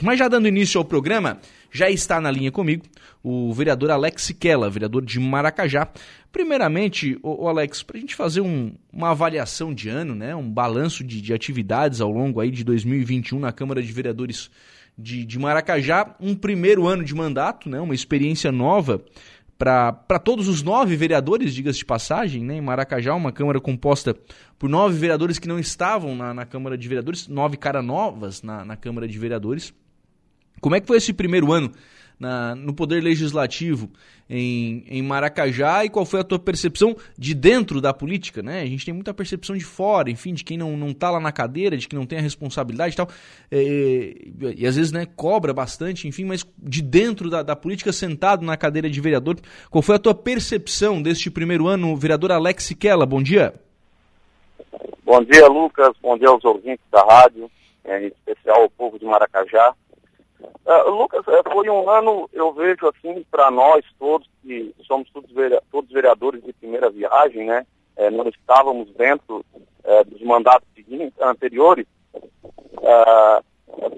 Mas já dando início ao programa, já está na linha comigo o vereador Alex Siquela, vereador de Maracajá. Primeiramente, o, Alex, para a gente fazer um, uma avaliação de ano, né, um balanço de, de, atividades ao longo aí de 2021 na Câmara de Vereadores de, de Maracajá, um primeiro ano de mandato, né, uma experiência nova para todos os nove vereadores, diga-se de passagem, né, em Maracajá, uma Câmara composta por nove vereadores que não estavam na, na Câmara de Vereadores, nove caras novas na, na Câmara de Vereadores. Como é que foi esse primeiro ano na, no Poder Legislativo em, em Maracajá e qual foi a tua percepção de dentro da política, né? A gente tem muita percepção de fora, enfim, de quem não, não tá lá na cadeira, de quem não tem a responsabilidade e tal, é, e às vezes, né, cobra bastante, enfim, mas de dentro da, da política, sentado na cadeira de vereador, qual foi a tua percepção deste primeiro ano, vereador Alex Siquela, bom dia. Bom dia, Lucas, bom dia aos ouvintes da rádio, em especial ao povo de Maracajá. Uh, Lucas, é, foi um ano, eu vejo assim, para nós todos, que somos todos, todos vereadores de primeira viagem, né? É, nós estávamos dentro é, dos mandatos anteriores, uh,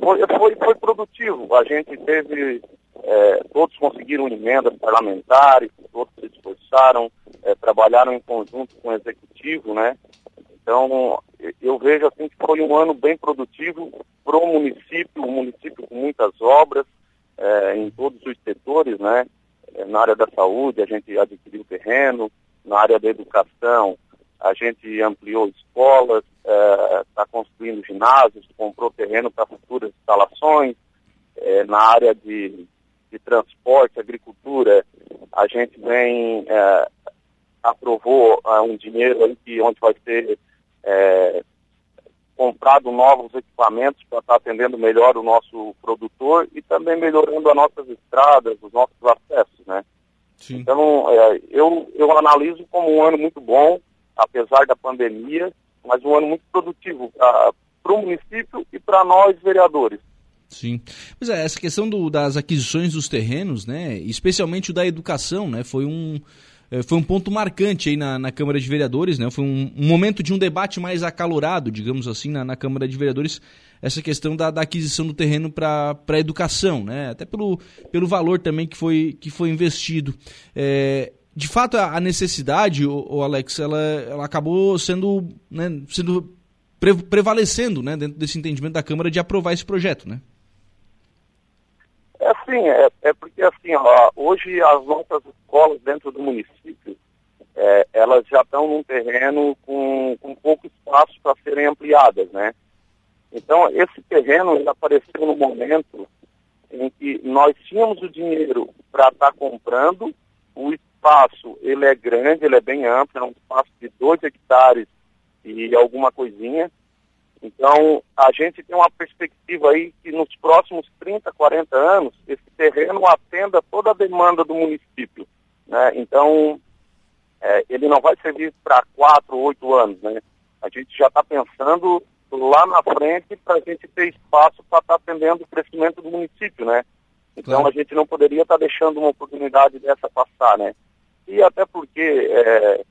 foi, foi, foi, produtivo. A gente teve, é, todos conseguiram emendas parlamentares, todos se esforçaram, trabalharam em conjunto com o executivo, né? Então, eu vejo assim que foi um ano bem produtivo para o município, um município com muitas obras é, em todos os setores, né? É, na área da saúde, a gente adquiriu terreno, na área da educação, a gente ampliou escolas, está é, construindo ginásios, comprou terreno para futuras instalações, é, na área de, de, transporte, agricultura, a gente vem, é, aprovou é, um dinheiro aí que, onde vai ser é, comprado novos equipamentos para estar tá atendendo melhor o nosso produtor e também melhorando as nossas estradas, os nossos acessos, né? Sim. Então, é, eu, eu analiso como um ano muito bom, apesar da pandemia, mas um ano muito produtivo para o município e para nós vereadores. Sim. Pois é, essa questão do, das aquisições dos terrenos, né, especialmente o da educação, né, foi um, foi um ponto marcante aí na, na Câmara de Vereadores, né? Foi um, um, momento de um debate mais acalorado, digamos assim, na, na Câmara de Vereadores, essa questão da, da aquisição do terreno para a educação, né? Até pelo, pelo valor também que foi, que foi investido. É, de fato, a, necessidade, o, o, Alex, ela, ela acabou sendo, né, sendo pre, prevalecendo, né, dentro desse entendimento da Câmara de aprovar esse projeto, né? É assim, é, é porque assim, ó, hoje as nossas escolas dentro do município, é, elas já estão num terreno com, com pouco espaço para serem ampliadas, né? Então, esse terreno ele apareceu no momento em que nós tínhamos o dinheiro para estar tá comprando, o espaço ele é grande, ele é bem amplo, é um espaço de dois hectares e alguma coisinha, então, a gente tem uma perspectiva aí que nos próximos 30, 40 anos, esse terreno atenda toda a demanda do município. Né? Então, é, ele não vai servir para quatro, oito anos. Né? A gente já está pensando lá na frente para a gente ter espaço para estar tá atendendo o crescimento do município. Né? Então, claro. a gente não poderia estar tá deixando uma oportunidade dessa passar. Né? E até porque, é,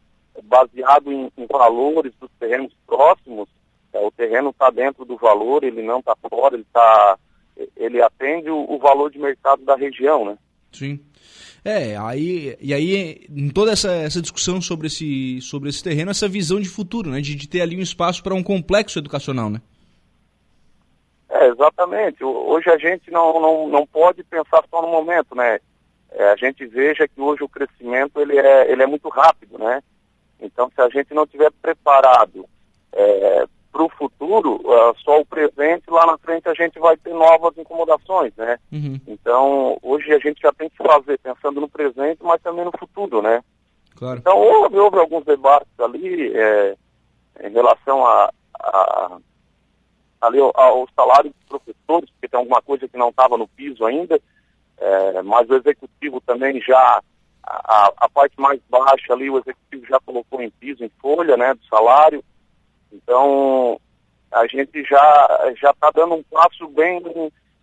baseado em, em valores dos terrenos próximos, é, o terreno está dentro do valor, ele não está fora, ele tá, ele atende o, o, valor de mercado da região, né? Sim. É, aí, e aí, em toda essa, essa discussão sobre esse, sobre esse terreno, essa visão de futuro, né? De, de ter ali um espaço para um complexo educacional, né? É, exatamente. Hoje a gente não, não, não pode pensar só no momento, né? É, a gente veja que hoje o crescimento ele é, ele é muito rápido, né? Então, se a gente não tiver preparado é, para o futuro, uh, só o presente, lá na frente a gente vai ter novas incomodações, né? Uhum. Então, hoje a gente já tem que fazer pensando no presente, mas também no futuro, né? Claro. Então, houve, houve alguns debates ali é, em relação a, a, ali ao, salário dos professores, porque tem alguma coisa que não estava no piso ainda, é, mas o executivo também já, a, a parte mais baixa ali, o executivo já colocou em piso, em folha, né, do salário, então, a gente já já está dando um passo bem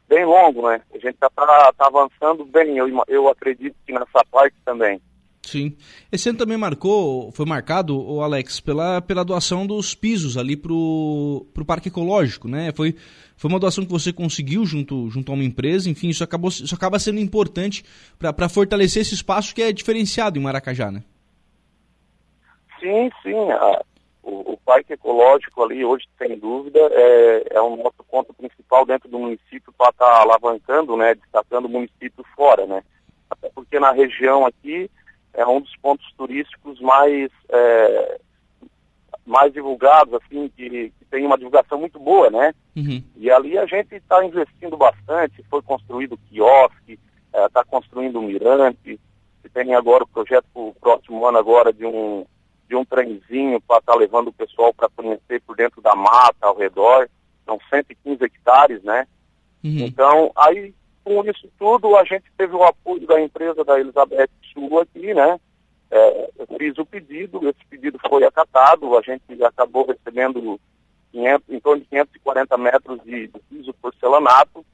bem longo, né? A gente está tá avançando bem, eu, eu acredito que nessa parte também. Sim. Esse ano também marcou, foi marcado, o Alex, pela, pela doação dos pisos ali para o Parque Ecológico, né? Foi, Foi uma doação que você conseguiu junto, junto a uma empresa, enfim, isso, acabou, isso acaba sendo importante para fortalecer esse espaço que é diferenciado em Maracajá, né? Sim, sim. A, o, o, parque ecológico ali, hoje, sem dúvida, é, é um nosso ponto principal dentro do município para estar tá alavancando, né, destacando o município fora, né? Até porque na região aqui é um dos pontos turísticos mais, é, mais divulgados, assim, que, que, tem uma divulgação muito boa, né? Uhum. E ali a gente está investindo bastante, foi construído quiosque, está é, construindo um mirante, tem agora o projeto para o próximo ano agora de um de um trenzinho para estar tá levando o pessoal para conhecer por dentro da mata, ao redor. São 115 hectares, né? Uhum. Então, aí, com isso tudo, a gente teve o apoio da empresa da Elizabeth Sul aqui, né? É, eu fiz o pedido, esse pedido foi acatado, a gente acabou recebendo 500, em torno de 540 metros de, de piso porcelanato.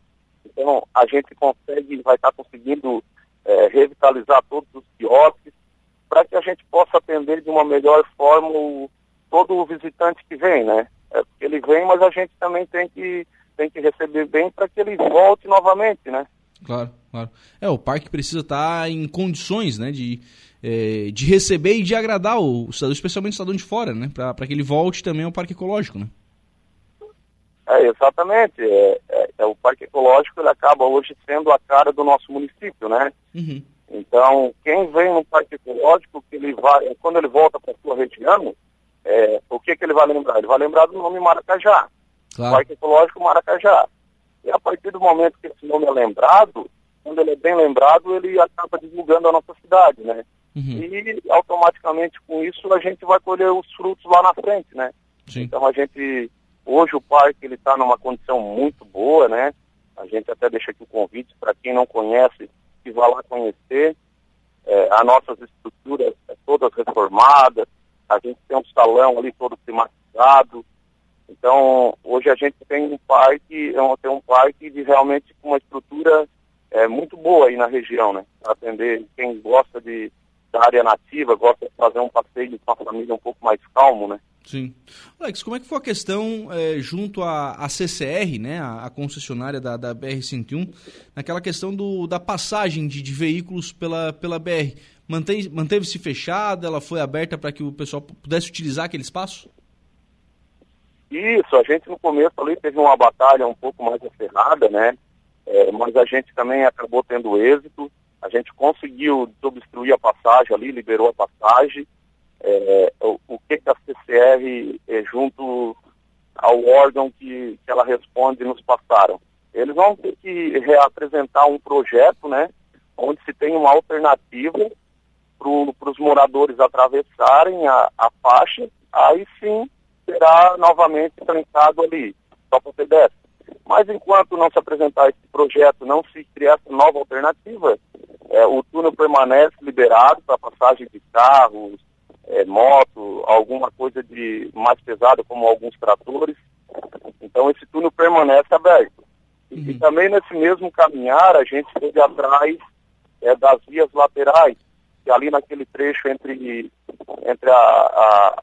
Então, a gente consegue, vai estar tá conseguindo é, revitalizar todos os quiosques, para que a gente possa atender de uma melhor forma o, todo o visitante que vem, né? É, ele vem, mas a gente também tem que, tem que receber bem para que ele volte novamente, né? Claro, claro. É, o parque precisa estar tá em condições, né, de, é, de receber e de agradar o cidadão, especialmente o cidadão de fora, né, para que ele volte também ao parque ecológico, né? É, exatamente. É, é, é, o parque ecológico ele acaba hoje sendo a cara do nosso município, né? Uhum. Então, quem vem no parque ecológico, que ele vai, quando ele volta para a sua região, é, o que, que ele vai lembrar? Ele vai lembrar do nome Maracajá. Claro. Parque Ecológico Maracajá. E a partir do momento que esse nome é lembrado, quando ele é bem lembrado, ele acaba divulgando a nossa cidade, né? Uhum. E automaticamente com isso a gente vai colher os frutos lá na frente, né? Sim. Então a gente, hoje o parque ele está numa condição muito boa, né? A gente até deixa aqui o convite para quem não conhece, que vá lá conhecer. É, as nossas estruturas é, todas reformadas, a gente tem um salão ali todo climatizado. Então, hoje a gente tem um parque, é tem um parque de realmente uma estrutura é, muito boa aí na região, né? Atender quem gosta de, da área nativa, gosta de fazer um passeio com a família um pouco mais calmo, né? Sim. Alex, como é que foi a questão é, junto à, CCR, né, a, a concessionária da, da BR-101, naquela questão do, da passagem de, de veículos pela, pela BR? Manteve, manteve-se fechada, ela foi aberta para que o pessoal pudesse utilizar aquele espaço? Isso, a gente no começo ali teve uma batalha um pouco mais aferrada, né, é, mas a gente também acabou tendo êxito, a gente conseguiu desobstruir a passagem ali, liberou a passagem, é, o, o, que, que a CCR, é, junto ao órgão que, que ela responde, nos passaram. Eles vão ter que reapresentar um projeto, né, onde se tem uma alternativa para os moradores atravessarem a, a faixa, aí sim será novamente trancado ali, só para o pedestre. Mas enquanto não se apresentar esse projeto, não se criar essa nova alternativa, é, o túnel permanece liberado para passagem de carros, é, moto, alguma coisa de mais pesada, como alguns tratores. Então esse túnel permanece aberto. Uhum. E também nesse mesmo caminhar a gente esteve atrás é, das vias laterais, que ali naquele trecho entre, entre a, a,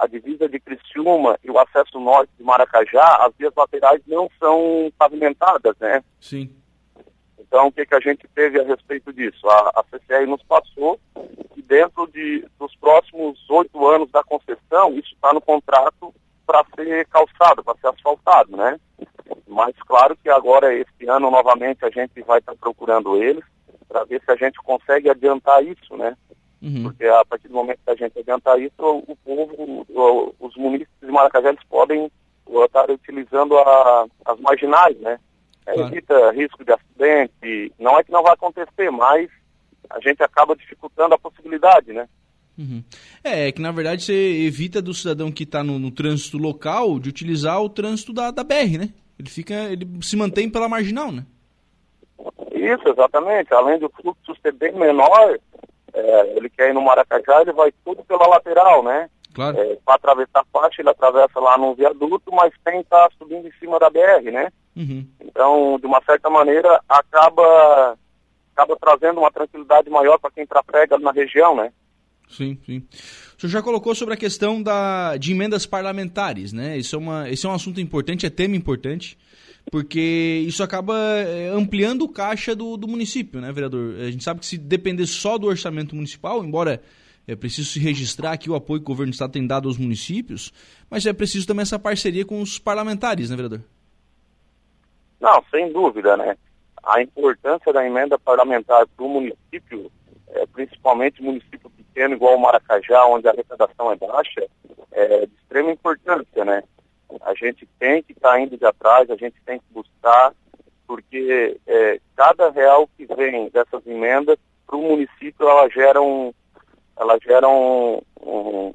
a divisa de Criciúma e o acesso norte de Maracajá, as vias laterais não são pavimentadas, né? Sim. Então, o que, que a gente teve a respeito disso? A, a CCR nos passou que dentro de, dos próximos oito anos da concessão, isso está no contrato para ser calçado, para ser asfaltado, né? Mas claro que agora, este ano, novamente, a gente vai estar tá procurando eles para ver se a gente consegue adiantar isso, né? Uhum. Porque a partir do momento que a gente adiantar isso, o, povo, o, os municípios de Maracajá, eles podem estar utilizando a, as marginais, né? É, claro. evita risco de acidente. Não é que não vai acontecer, mas a gente acaba dificultando a possibilidade, né? Uhum. É, é, que na verdade você evita do cidadão que está no, no, trânsito local de utilizar o trânsito da, da BR, né? Ele fica, ele se mantém pela marginal, né? Isso, exatamente. Além do fluxo ser bem menor, é, ele quer ir no Maracajá, ele vai tudo pela lateral, né? Claro. É, Para atravessar a faixa, ele atravessa lá no viaduto, mas tem que estar tá subindo em cima da BR, né? Uhum. Então, de uma certa maneira, acaba, acaba trazendo uma tranquilidade maior para quem trafega na região, né? Sim, sim. O senhor já colocou sobre a questão da, de emendas parlamentares, né? Isso é, uma, esse é um assunto importante, é tema importante. Porque isso acaba é, ampliando o caixa do, do município, né, vereador? A gente sabe que se depender só do orçamento municipal, embora é preciso se registrar aqui o apoio que o governo do estado tem dado aos municípios, mas é preciso também essa parceria com os parlamentares, né, vereador? Não, sem dúvida, né? A importância da emenda parlamentar para o município, é, principalmente município pequeno igual o Maracajá, onde a arrecadação é baixa, é de extrema importância, né? A gente tem que estar tá indo de atrás, a gente tem que buscar, porque é, cada real que vem dessas emendas para o município, ela gera um, ela gera um, um,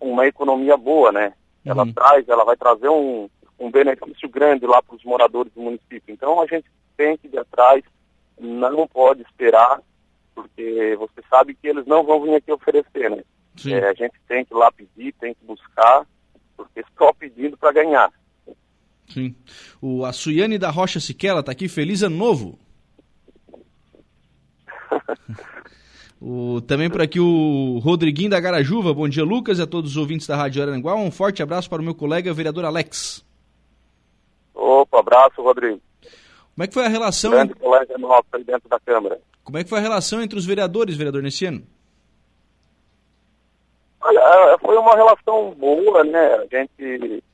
uma economia boa, né? Ela uhum. traz, ela vai trazer um, um benefício grande lá para os moradores do município. Então a gente tem que ir atrás, não pode esperar, porque você sabe que eles não vão vir aqui oferecer, né? É, a gente tem que ir lá pedir, tem que buscar, porque só pedindo para ganhar. Sim. O, a Suiane da Rocha Siquela está aqui, feliz ano novo. O, também por aqui o Rodriguinho da Garajuva. Bom dia, Lucas, e a todos os ouvintes da Rádio Aranguá. Um forte abraço para o meu colega, vereador Alex. Opa, abraço, Rodrigo. Como é que foi a relação... Grande colega nosso aí dentro da Câmara. Como é que foi a relação entre os vereadores, vereador, nesse ano? Olha, é, foi uma relação boa, né? A gente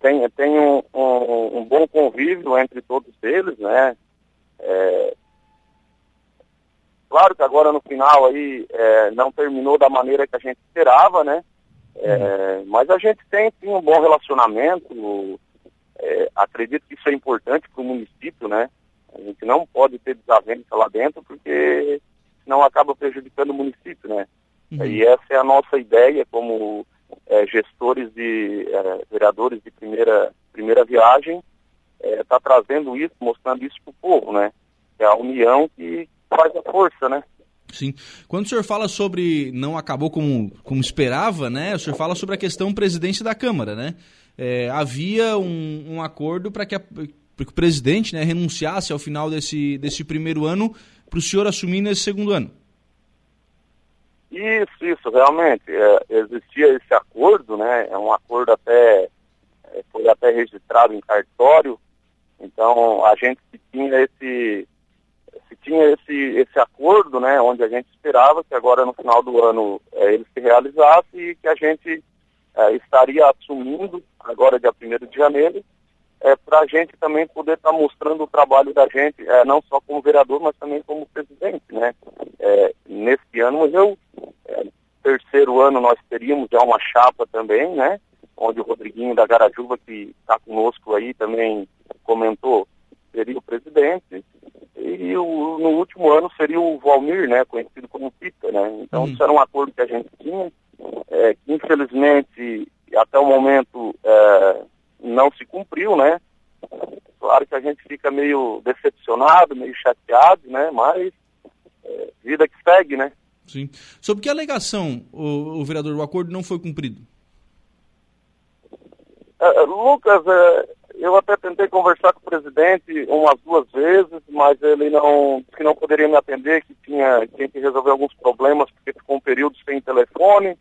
tem, tem um, um, um bom convívio entre todos eles, né? É, Claro que agora no final aí é, não terminou da maneira que a gente esperava, né? É, mas a gente tem sim um bom relacionamento. É, acredito que isso é importante para o município, né? A gente não pode ter desavença lá dentro porque senão acaba prejudicando o município, né? Uhum. E essa é a nossa ideia como é, gestores de é, vereadores de primeira primeira viagem, está é, trazendo isso, mostrando isso para o povo, né? É a união que faz a força, né? Sim. Quando o senhor fala sobre não acabou como, como esperava, né? O senhor fala sobre a questão presidência da Câmara, né? É, havia um, um acordo para que, que o presidente né, renunciasse ao final desse, desse primeiro ano para o senhor assumir nesse segundo ano. Isso, isso, realmente. É, existia esse acordo, né? É um acordo até, é, foi até registrado em cartório. Então, a gente tinha esse se tinha esse, esse acordo, né, onde a gente esperava que agora no final do ano é, ele se realizasse e que a gente é, estaria assumindo agora dia 1 de janeiro, é, para a gente também poder estar tá mostrando o trabalho da gente, é, não só como vereador, mas também como presidente, né, é, nesse ano, eu, terceiro ano nós teríamos já uma chapa também, né, onde o Rodriguinho da Garajuva, que está conosco aí, também comentou, seria o presidente, e o, no último ano seria o Valmir, né, conhecido como Pita, né? Então uhum. isso era um acordo que a gente tinha, é, que infelizmente até o momento é, não se cumpriu, né? Claro que a gente fica meio decepcionado, meio chateado, né? Mas é, vida que segue, né? Sim. Sobre que alegação, o, o vereador, o acordo não foi cumprido? É, Lucas, é, eu até tentei conversar com o presidente umas duas vezes, mas ele não que não poderia me atender, que tinha, tinha que resolver alguns problemas, porque ficou um período sem telefone.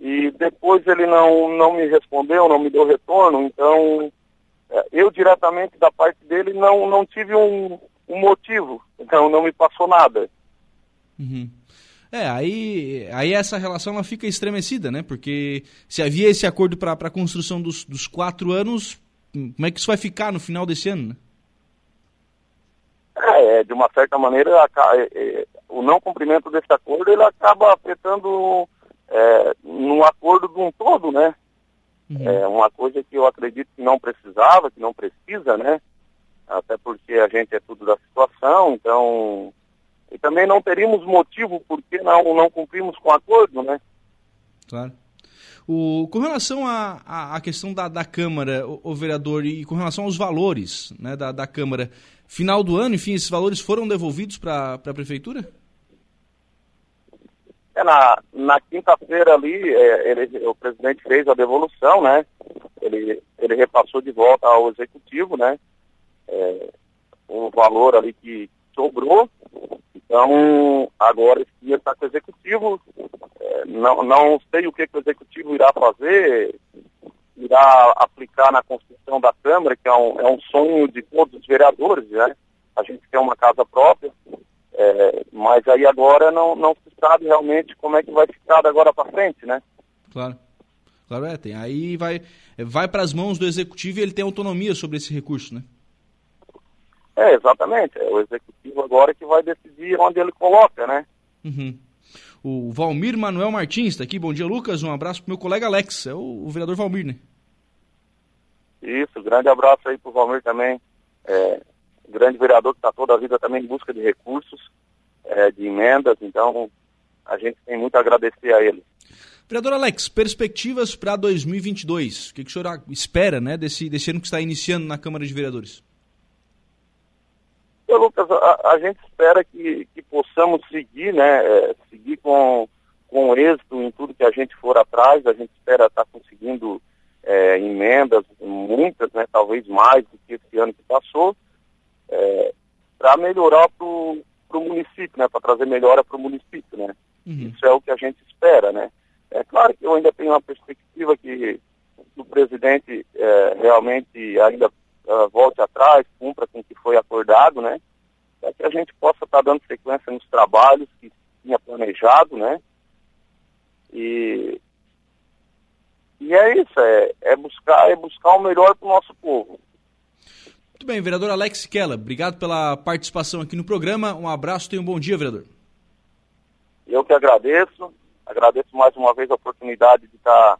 E depois ele não, não me respondeu, não me deu retorno. Então, é, eu diretamente da parte dele não, não tive um, um motivo. Então, não me passou nada. Uhum. É, aí, aí essa relação ela fica estremecida, né? Porque se havia esse acordo para a construção dos, dos quatro anos, como é que isso vai ficar no final desse ano, né? É, de uma certa maneira, é, é, o não cumprimento desse acordo, ele acaba afetando é, num acordo de um todo, né? Uhum. É uma coisa que eu acredito que não precisava, que não precisa, né? Até porque a gente é tudo da situação, então... E também não teríamos motivo por que não, não cumprimos com o acordo, né? Claro. O, com relação à questão da, da Câmara, o, o, vereador, e com relação aos valores né, da, da Câmara, final do ano, enfim, esses valores foram devolvidos para a Prefeitura? É, na na quinta-feira ali, é, ele, o presidente fez a devolução, né? Ele, ele repassou de volta ao executivo, né? É, o valor ali que sobrou. Então, agora esse dia está com o executivo, não, não sei o que, que, o executivo irá fazer, irá aplicar na construção da Câmara, que é um, é um sonho de todos os vereadores, né? A gente quer uma casa própria, é, mas aí agora não, não se sabe realmente como é que vai ficar da agora para frente, né? Claro. Claro, é, tem. Aí vai, vai para as mãos do executivo e ele tem autonomia sobre esse recurso, né? É, exatamente. É o executivo agora que vai decidir onde ele coloca, né? Uhum. O Valmir Manuel Martins está aqui. Bom dia, Lucas. Um abraço pro meu colega Alex. É o, o vereador Valmir, né? Isso, grande abraço aí pro Valmir também. É, grande vereador que está toda a vida também em busca de recursos, é, de emendas. Então, a gente tem muito a agradecer a ele. Vereador Alex, perspectivas para 2022. O que, que o senhor espera né, desse, desse ano que está iniciando na Câmara de Vereadores? Ô, Lucas, a, a, gente espera que, que possamos seguir, né, é, seguir com, com êxito em tudo que a gente for atrás. A gente espera estar conseguindo é, emendas, muitas, né, talvez mais do que esse ano que passou, é, para melhorar para o município, né, para trazer melhora para o município. Né. Uhum. Isso é o que a gente espera, né. É claro que eu ainda tenho uma perspectiva que o presidente é, realmente ainda uh, volte atrás, cumpra com o que foi acordado, né? Para que a gente possa estar tá dando sequência nos trabalhos que tinha planejado, né? E, e é isso, é, é buscar, é buscar o melhor para o nosso povo. Muito bem, vereador Alex Kella, obrigado pela participação aqui no programa. Um abraço, tenha um bom dia, vereador. Eu que agradeço. Agradeço mais uma vez a oportunidade de estar,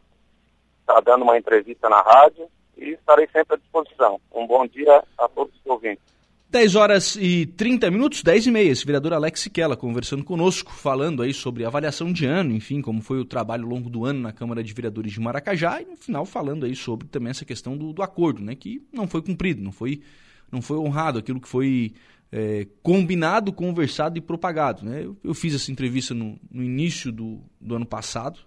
estar dando uma entrevista na rádio e estarei sempre à disposição. Um bom dia a todos os ouvintes. 10 horas e 30 minutos, 10 e meia, esse vereador Alex Siquela conversando conosco, falando aí sobre avaliação de ano, enfim, como foi o trabalho ao longo do ano na Câmara de Vereadores de Maracajá e no final falando aí sobre também essa questão do, do acordo, né, que não foi cumprido, não foi, não foi honrado aquilo que foi é, combinado, conversado e propagado. Né? Eu, eu fiz essa entrevista no, no início do, do, ano passado,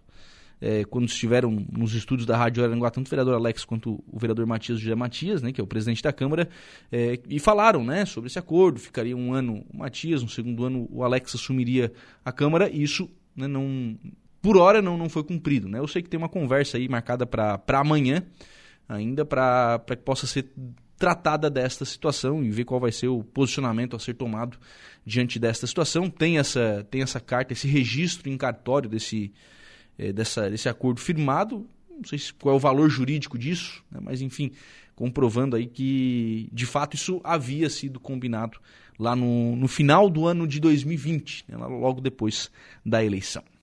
é, quando estiveram nos estúdios da Rádio Aranguá, tanto o vereador Alex quanto o vereador Matias José Matias, né, que é o presidente da Câmara, é, e falaram né, sobre esse acordo. Ficaria um ano o Matias, no segundo ano o Alex assumiria a Câmara, e isso né, não, por hora não, não foi cumprido. Né? Eu sei que tem uma conversa aí marcada para amanhã, ainda para que possa ser tratada desta situação e ver qual vai ser o posicionamento a ser tomado diante desta situação. Tem essa, tem essa carta, esse registro em cartório desse, é, dessa, desse acordo firmado. Não sei qual é o valor jurídico disso, né, mas enfim, comprovando aí que de fato isso havia sido combinado lá no, no final do ano de 2020, né, logo depois da eleição.